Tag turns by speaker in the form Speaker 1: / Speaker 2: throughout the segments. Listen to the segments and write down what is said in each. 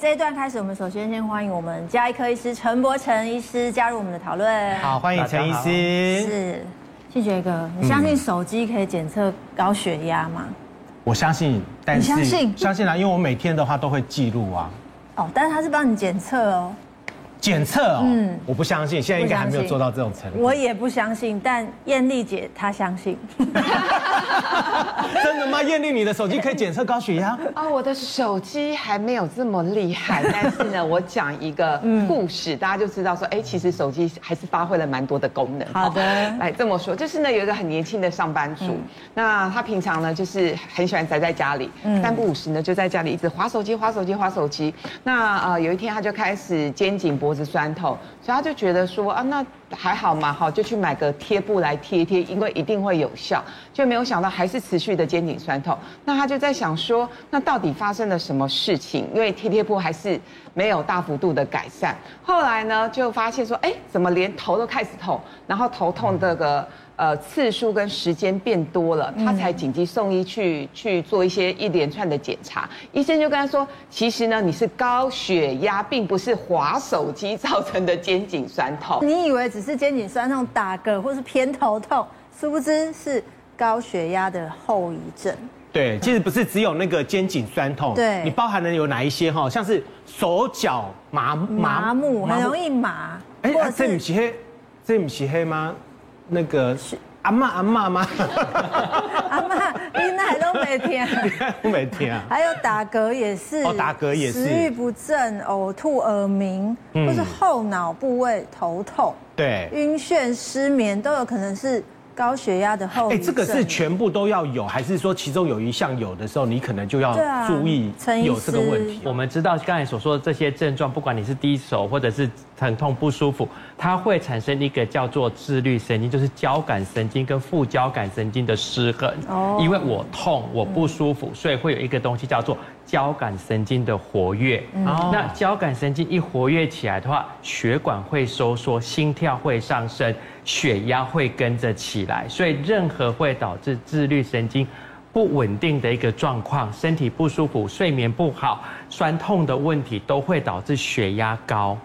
Speaker 1: 这一段开始，我们首先先欢迎我们加医科医师陈柏成医师加入我们的讨论。
Speaker 2: 好，欢迎陈医师。
Speaker 1: 是，谢觉哥，你相信手机可以检测高血压吗？
Speaker 2: 我相信，但是
Speaker 1: 你相信？
Speaker 2: 相信啊，因为我每天的话都会记录啊。
Speaker 1: 哦，但是他是帮你检测哦。
Speaker 2: 检测哦，嗯，我不相信，现在应该还没有做到这种程度。
Speaker 1: 我也不相信，但艳丽姐她相信。
Speaker 2: 真的吗？艳丽，你的手机可以检测高血压？
Speaker 3: 啊，我的手机还没有这么厉害，但是呢，我讲一个故事，大家就知道说，哎，其实手机还是发挥了蛮多的功能。
Speaker 1: 好的，
Speaker 3: 来这么说，就是呢，有一个很年轻的上班族，那他平常呢就是很喜欢宅在家里，三不五时呢就在家里一直划手机、划手机、划手机。那呃，有一天他就开始肩颈脖脖子酸痛，所以他就觉得说啊，那还好嘛，好就去买个贴布来贴贴，因为一定会有效。就没有想到还是持续的肩颈酸痛。那他就在想说，那到底发生了什么事情？因为贴贴布还是没有大幅度的改善。后来呢，就发现说，哎，怎么连头都开始痛，然后头痛这个。呃，次数跟时间变多了，他才紧急送医去去做一些一连串的检查。医生就跟他说，其实呢，你是高血压，并不是滑手机造成的肩颈酸痛。
Speaker 1: 你以为只是肩颈酸痛、打嗝或是偏头痛，殊不知是高血压的后遗症。
Speaker 2: 对，其实不是只有那个肩颈酸痛，
Speaker 1: 对，
Speaker 2: 你包含的有哪一些哈？像是手脚麻麻
Speaker 1: 麻木，很容易麻。
Speaker 2: 哎，这不是黑，这不是黑吗？那个是阿妈阿妈吗？
Speaker 1: 阿妈，你那都没听，
Speaker 2: 都没听啊。
Speaker 1: 还有打嗝也是，
Speaker 2: 哦，打嗝也是，
Speaker 1: 食欲不振、呕吐、耳鸣，或是后脑部位头痛，
Speaker 2: 对，晕
Speaker 1: 眩、失眠都有可能是。高血压的后遗症，哎，
Speaker 2: 这个是全部都要有，还是说其中有一项有的时候，你可能就要注意有这个问题？
Speaker 4: 我们知道刚才所说的这些症状，不管你是低手或者是疼痛不舒服，它会产生一个叫做自律神经，就是交感神经跟副交感神经的失衡。哦，因为我痛，我不舒服，所以会有一个东西叫做交感神经的活跃。哦，那交感神经一活跃起来的话，血管会收缩，心跳会上升。血压会跟着起来，所以任何会导致自律神经不稳定的一个状况，身体不舒服、睡眠不好、酸痛的问题，都会导致血压高。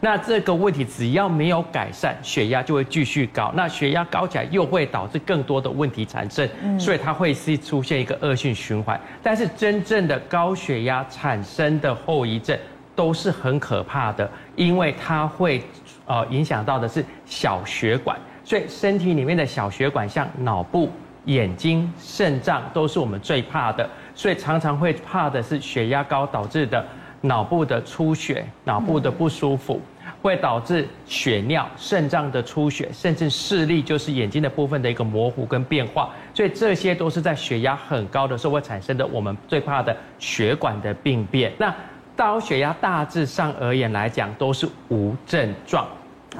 Speaker 4: 那这个问题只要没有改善，血压就会继续高。那血压高起来，又会导致更多的问题产生，所以它会是出现一个恶性循环。但是真正的高血压产生的后遗症都是很可怕的，因为它会。呃，影响到的是小血管，所以身体里面的小血管，像脑部、眼睛、肾脏，都是我们最怕的。所以常常会怕的是血压高导致的脑部的出血、脑部的不舒服，会导致血尿、肾脏的出血，甚至视力，就是眼睛的部分的一个模糊跟变化。所以这些都是在血压很高的时候会产生的，我们最怕的血管的病变。那高血压大致上而言来讲都是无症状，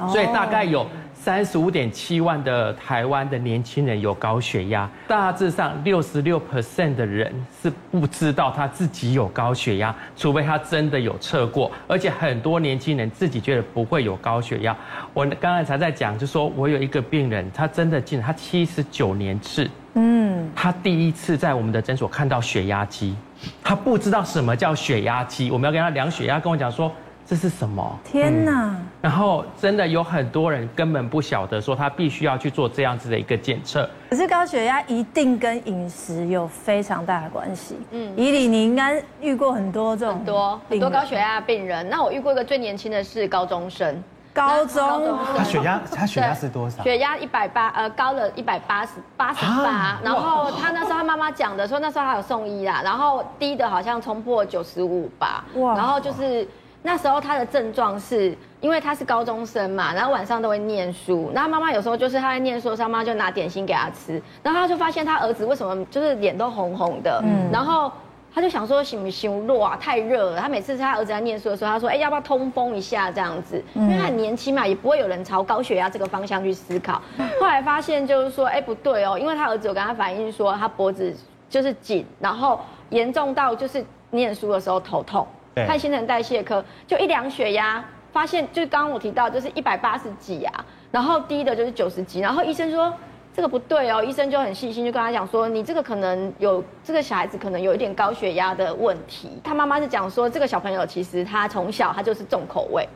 Speaker 4: 所以大概有三十五点七万的台湾的年轻人有高血压，大致上六十六 percent 的人是不知道他自己有高血压，除非他真的有测过，而且很多年轻人自己觉得不会有高血压。我刚才才在讲，就说我有一个病人，他真的进，他七十九年次，嗯，他第一次在我们的诊所看到血压机。他不知道什么叫血压机，我们要跟他量血压，跟我讲说这是什么？
Speaker 1: 天哪、嗯！
Speaker 4: 然后真的有很多人根本不晓得说他必须要去做这样子的一个检测。
Speaker 1: 可是高血压一定跟饮食有非常大的关系。嗯，以里你应该遇过很多这种
Speaker 5: 很多很多高血压病人。那我遇过一个最年轻的是高中生。
Speaker 1: 高中，
Speaker 2: 他血压他血压是多少？
Speaker 5: 血压一百八，呃，高了一百八十八十八。然后他那时候他妈妈讲的说，那时候还有送医啦。然后低的好像冲破九十五吧。哇！然后就是那时候他的症状是，因为他是高中生嘛，然后晚上都会念书。然后妈妈有时候就是他在念书的时候，妈妈就拿点心给他吃。然后他就发现他儿子为什么就是脸都红红的。嗯。然后。他就想说，行不行？热啊，太热了。他每次是他儿子在念书的时候，他说：“哎，要不要通风一下？这样子，因为他很年轻嘛，也不会有人朝高血压这个方向去思考。”后来发现就是说，哎，不对哦，因为他儿子有跟他反映说，他脖子就是紧，然后严重到就是念书的时候头痛。看新陈代谢科，就一量血压，发现就刚刚我提到就是一百八十几啊，然后低的就是九十几，然后医生说。这个不对哦，医生就很细心，就跟他讲说，你这个可能有这个小孩子可能有一点高血压的问题。他妈妈是讲说，这个小朋友其实他从小他就是重口味。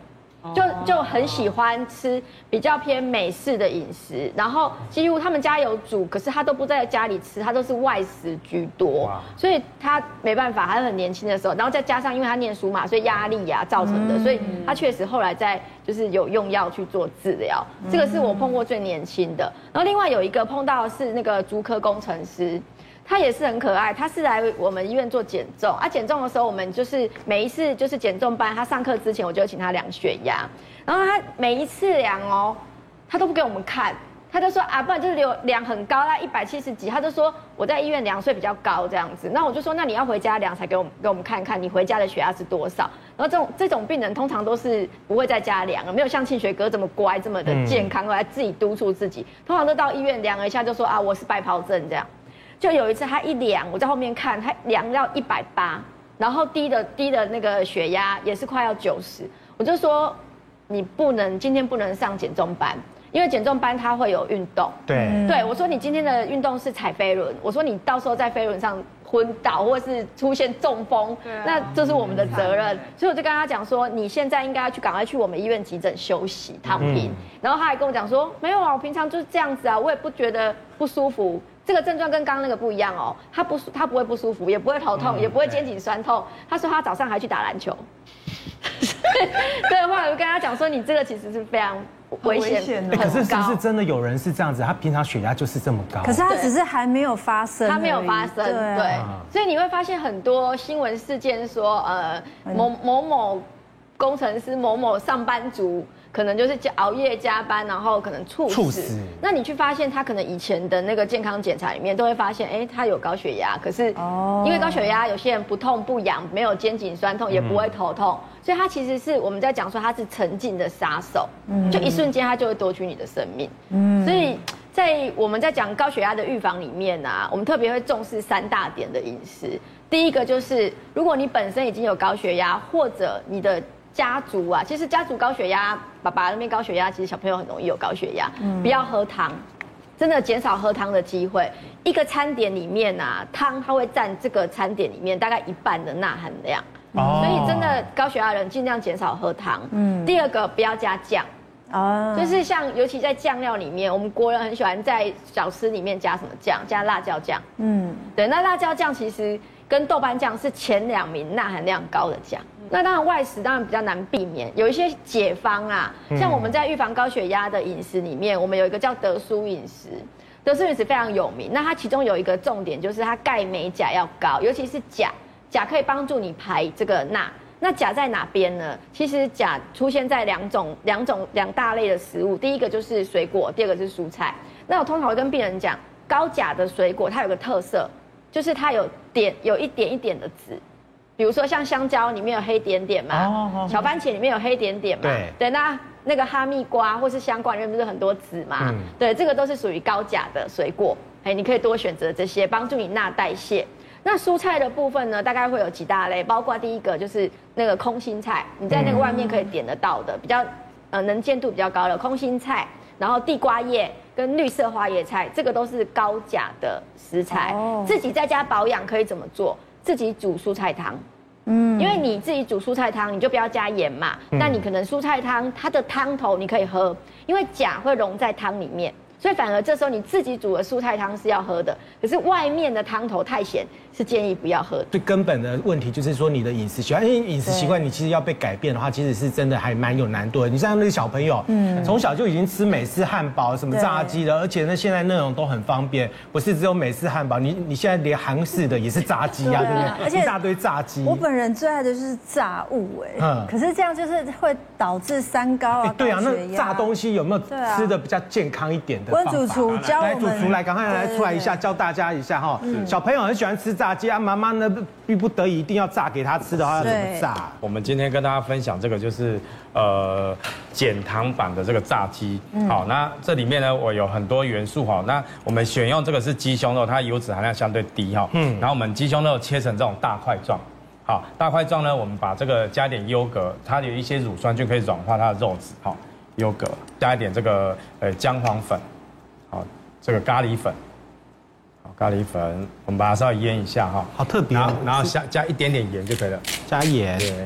Speaker 5: 就就很喜欢吃比较偏美式的饮食，然后几乎他们家有煮，可是他都不在家里吃，他都是外食居多，所以他没办法，他很年轻的时候，然后再加上因为他念书嘛，所以压力呀造成的，所以他确实后来在就是有用药去做治疗，这个是我碰过最年轻的。然后另外有一个碰到的是那个足科工程师。他也是很可爱，他是来我们医院做减重啊。减重的时候，我们就是每一次就是减重班，他上课之前我就请他量血压，然后他每一次量哦，他都不给我们看，他就说啊，不然就是量量很高，啦一百七十几，他就说我在医院量所以比较高这样子。那我就说，那你要回家量才给我们给我们看看你回家的血压是多少。然后这种这种病人通常都是不会在家量，没有像庆学哥这么乖这么的健康，来自己督促自己，通常都到医院量了一下就说啊，我是白袍症这样。就有一次，他一量，我在后面看，他量到一百八，然后低的低的那个血压也是快要九十，我就说你不能今天不能上减重班，因为减重班它会有运动。
Speaker 2: 对，
Speaker 5: 对我说你今天的运动是踩飞轮，我说你到时候在飞轮上昏倒或是出现中风，那这是我们的责任，所以我就跟他讲说，你现在应该要去赶快去我们医院急诊休息躺平，然后他还跟我讲说，没有啊，我平常就是这样子啊，我也不觉得不舒服。这个症状跟刚刚那个不一样哦，他不他不会不舒服，也不会头痛，也不会肩颈酸痛。他说他早上还去打篮球。对，后来我就跟他讲说，你这个其实是非常危险的。
Speaker 2: 可是是不是真的有人是这样子？他平常血压就是这么高，
Speaker 1: 可是他只是还没有发生，
Speaker 5: 他没有发生。对，所以你会发现很多新闻事件说，呃，某某某工程师、某某上班族。可能就是加熬夜加班，然后可能猝死。猝死。那你去发现他可能以前的那个健康检查里面都会发现，哎，他有高血压。可是因为高血压，有些人不痛不痒，没有肩颈酸痛，也不会头痛，所以他其实是我们在讲说他是沉静的杀手，嗯就一瞬间他就会夺取你的生命。嗯。所以在我们在讲高血压的预防里面啊，我们特别会重视三大点的饮食。第一个就是，如果你本身已经有高血压，或者你的家族啊，其实家族高血压，爸爸那边高血压，其实小朋友很容易有高血压。嗯，不要喝汤，真的减少喝汤的机会。一个餐点里面啊，汤它会占这个餐点里面大概一半的钠含量。哦，所以真的高血压人尽量减少喝汤。嗯，第二个不要加酱。哦，就是像尤其在酱料里面，我们国人很喜欢在小吃里面加什么酱？加辣椒酱。嗯，对，那辣椒酱其实跟豆瓣酱是前两名钠含量高的酱。那当然外食当然比较难避免，有一些解方啊，像我们在预防高血压的饮食里面，我们有一个叫德舒饮食，德舒饮食非常有名。那它其中有一个重点就是它钙镁钾要高，尤其是钾，钾可以帮助你排这个钠。那钾在哪边呢？其实钾出现在两种两种两大类的食物，第一个就是水果，第二个是蔬菜。那我通常会跟病人讲，高钾的水果它有个特色，就是它有点有一点一点的籽。比如说像香蕉里面有黑点点嘛，小番茄里面有黑点点嘛，对，对，那那个哈密瓜或是香瓜里面不是很多籽嘛，对，这个都是属于高钾的水果，哎，你可以多选择这些，帮助你钠代谢。那蔬菜的部分呢，大概会有几大类，包括第一个就是那个空心菜，你在那个外面可以点得到的，比较呃能见度比较高的空心菜，然后地瓜叶跟绿色花椰菜，这个都是高钾的食材，自己在家保养可以怎么做？自己煮蔬菜汤，嗯，因为你自己煮蔬菜汤，你就不要加盐嘛。那你可能蔬菜汤它的汤头你可以喝，因为钾会溶在汤里面。所以反而这时候你自己煮的蔬菜汤是要喝的，可是外面的汤头太咸，是建议不要喝。
Speaker 2: 最根本的问题就是说你的饮食习惯，因为饮食习惯你其实要被改变的话，其实是真的还蛮有难度的。你像那个小朋友，嗯，从小就已经吃美式汉堡、什么炸鸡的，而且呢现在那种都很方便，不是只有美式汉堡，你你现在连韩式的也是炸鸡啊，对不对？而且一大堆炸鸡。
Speaker 1: 我本人最爱的就是炸物，哎，嗯，可是这样就是会导致三高啊。
Speaker 2: 对啊，那炸东西有没有吃的比较健康一点的？
Speaker 1: 温主厨教我们，来主厨来，
Speaker 2: 赶快来出来一下，教大家一下哈。小朋友很喜欢吃炸鸡啊，妈妈呢逼不得已一定要炸给他吃的话，要怎么炸？
Speaker 6: 我们今天跟大家分享这个就是呃减糖版的这个炸鸡。好，那这里面呢我有很多元素哈。那我们选用这个是鸡胸肉，它油脂含量相对低哈。嗯。然后我们鸡胸肉切成这种大块状，好，大块状呢，我们把这个加点优格，它有一些乳酸菌可以软化它的肉质。好，优格加一点这个呃姜黄粉。好，这个咖喱粉，好，咖喱粉，我们把它稍微腌一下哈，
Speaker 2: 好特别，
Speaker 6: 然后然后加加一点点盐就可以了，
Speaker 2: 加盐，
Speaker 6: 对，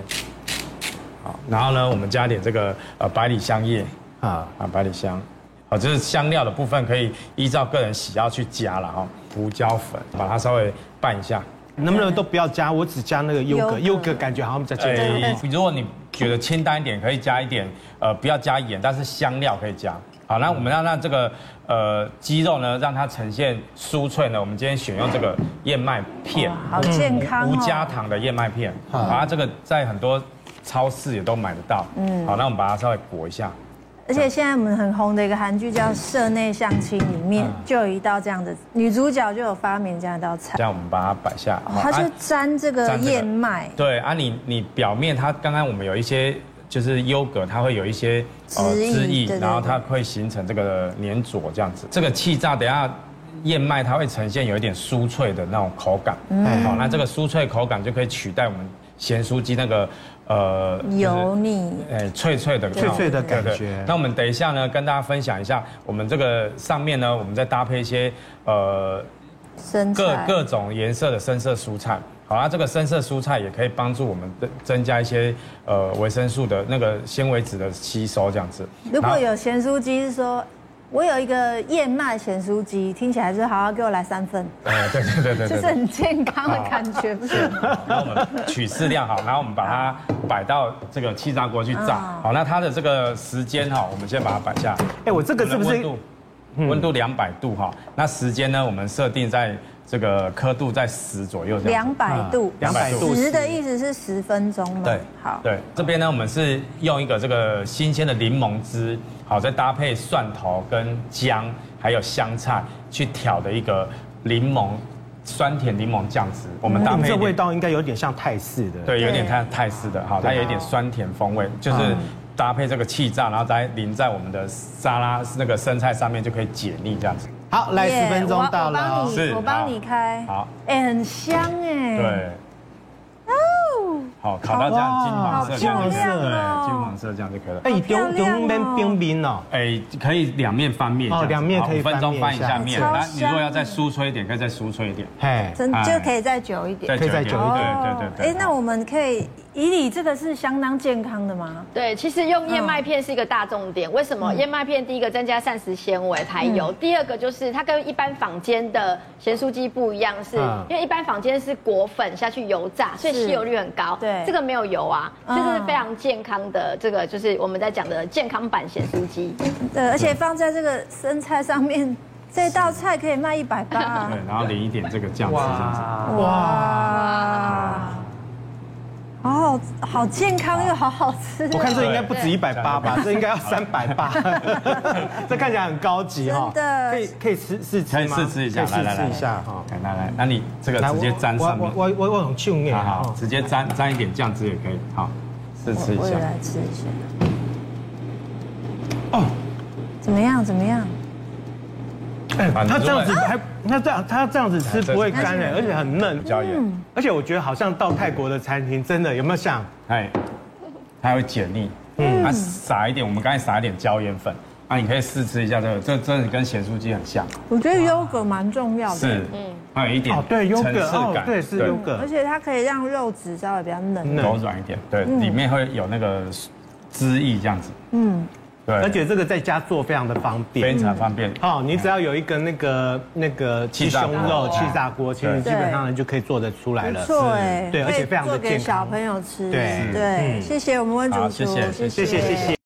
Speaker 6: 好，然后呢，我们加点这个呃百里香叶。啊。啊百里香，好，就是香料的部分可以依照个人喜好去加了哈，胡椒粉把它稍微拌一下。
Speaker 2: 能不能都不要加？我只加那个优格，优格。感觉好像比较简单。
Speaker 6: 如果你觉得清淡一点，可以加一点，呃，不要加盐，但是香料可以加。好，那我们要让这个呃鸡肉呢，让它呈现酥脆呢。我们今天选用这个燕麦片，
Speaker 1: 好健康，
Speaker 6: 无加糖的燕麦片。好，它这个在很多超市也都买得到。嗯，好，那我们把它稍微裹一下。
Speaker 1: 而且现在我们很红的一个韩剧叫《社内相亲》，里面就有一道这样的女主角就有发明这样一道菜。
Speaker 6: 这样我们把它摆下来，
Speaker 1: 它就沾这个燕麦。
Speaker 6: 对啊，你你表面它刚刚我们有一些就是优格，它会有一些呃汁液，然后它会形成这个粘着这样子。这个气炸等下燕麦它会呈现有一点酥脆的那种口感。嗯好，那这个酥脆口感就可以取代我们咸酥鸡那个。呃，
Speaker 1: 油腻，
Speaker 6: 哎，脆脆的，
Speaker 2: 脆脆的感觉。
Speaker 6: 那我们等一下呢，跟大家分享一下，我们这个上面呢，我们再搭配一些呃，各各种颜色的深色蔬菜。好啊，这个深色蔬菜也可以帮助我们增增加一些呃维生素的那个纤维质的吸收，这样子。
Speaker 1: 如果有咸酥鸡，是说。我有一个燕麦咸酥鸡，听起来是好好给我来三份。
Speaker 6: 哎，对对对对，
Speaker 1: 就是很健康的感觉，不是？
Speaker 6: 然后我们取适量好，然后我们把它摆到这个气炸锅去炸。好，那它的这个时间哈，我们先把它摆下。
Speaker 2: 哎，我这个是不是温
Speaker 6: 度？温度两百度哈。那时间呢，我们设定在这个刻度在十左右这样。
Speaker 1: 两百度，
Speaker 2: 两百度。
Speaker 1: 十的意思是十分钟吗？
Speaker 6: 对，好。对，这边呢，我们是用一个这个新鲜的柠檬汁。好，再搭配蒜头跟姜，还有香菜去调的一个柠檬酸甜柠檬酱汁。我们搭配这
Speaker 2: 味道应该有点像泰式的，
Speaker 6: 对，有点像泰式的。好，它有一点酸甜风味，就是搭配这个气炸，然后再淋在我们的沙拉那个生菜上面，就可以解腻这样子。
Speaker 2: 好，来十分钟到了，
Speaker 1: 是，我帮你开。好，哎，很香哎。
Speaker 6: 对。好，烤到这样金黄色，金黄色，哎，金黄色这样就可以了。
Speaker 2: 哎，丢丢边冰冰哦，
Speaker 6: 哎，可以两面翻面，
Speaker 2: 哦，两面可以
Speaker 6: 五分钟翻一下面。来，你如果要再酥脆一点，可以再酥脆一点。
Speaker 1: 嘿，真就可以再久一点，
Speaker 6: 可以再久一点，对对对。
Speaker 1: 哎，那我们可以。以你这个是相当健康的吗？
Speaker 5: 对，其实用燕麦片是一个大重点。为什么？燕麦片第一个增加膳食纤维排油，第二个就是它跟一般坊间的咸酥鸡不一样，是因为一般坊间是裹粉下去油炸，所以吸油率很高。对，这个没有油啊，这是非常健康的。这个就是我们在讲的健康版咸酥鸡。
Speaker 1: 对，而且放在这个生菜上面，这道菜可以卖一百八。
Speaker 6: 对，然后淋一点这个酱汁，这样子。
Speaker 1: 哇。好健康又好好吃，
Speaker 2: 我看这应该不止一百八吧，这应该要三百八，这看起来很高级哈。
Speaker 1: 真的，
Speaker 2: 可以可以试试吃吗？
Speaker 6: 可以试吃一下，来来试一下哈。来来，那你这个直接沾上面。
Speaker 2: 我我我我很秀美。
Speaker 6: 好，直接沾沾一点酱汁也可以。好，试吃一下。
Speaker 1: 我也来吃一下。哦，怎么样？怎么样？
Speaker 2: 哎，它这样子还，那这样它这样子吃不会干哎，而且很嫩，
Speaker 6: 椒盐。
Speaker 2: 而且我觉得好像到泰国的餐厅，真的有没有像？哎，
Speaker 6: 它会解腻。嗯，它撒一点，我们刚才撒一点椒盐粉，啊，你可以试吃一下这个，这真的跟咸酥鸡很像。
Speaker 1: 我觉得优格蛮重要的。
Speaker 6: 是，嗯，还有一点对优格哦，
Speaker 2: 对是优格，
Speaker 1: 而且它可以让肉质稍微比较嫩
Speaker 6: 柔软一点，对，里面会有那个汁液这样子。嗯。
Speaker 2: 对，而且这个在家做非常的方便，
Speaker 6: 非常方便。
Speaker 2: 好，你只要有一个那个那个鸡胸肉气炸锅，其实基本上呢就可以做得出来了。
Speaker 1: 错哎，
Speaker 2: 对，而且非常的健康。
Speaker 1: 给小朋友吃。对。对，谢谢我们温主厨，
Speaker 6: 谢谢。谢谢谢谢。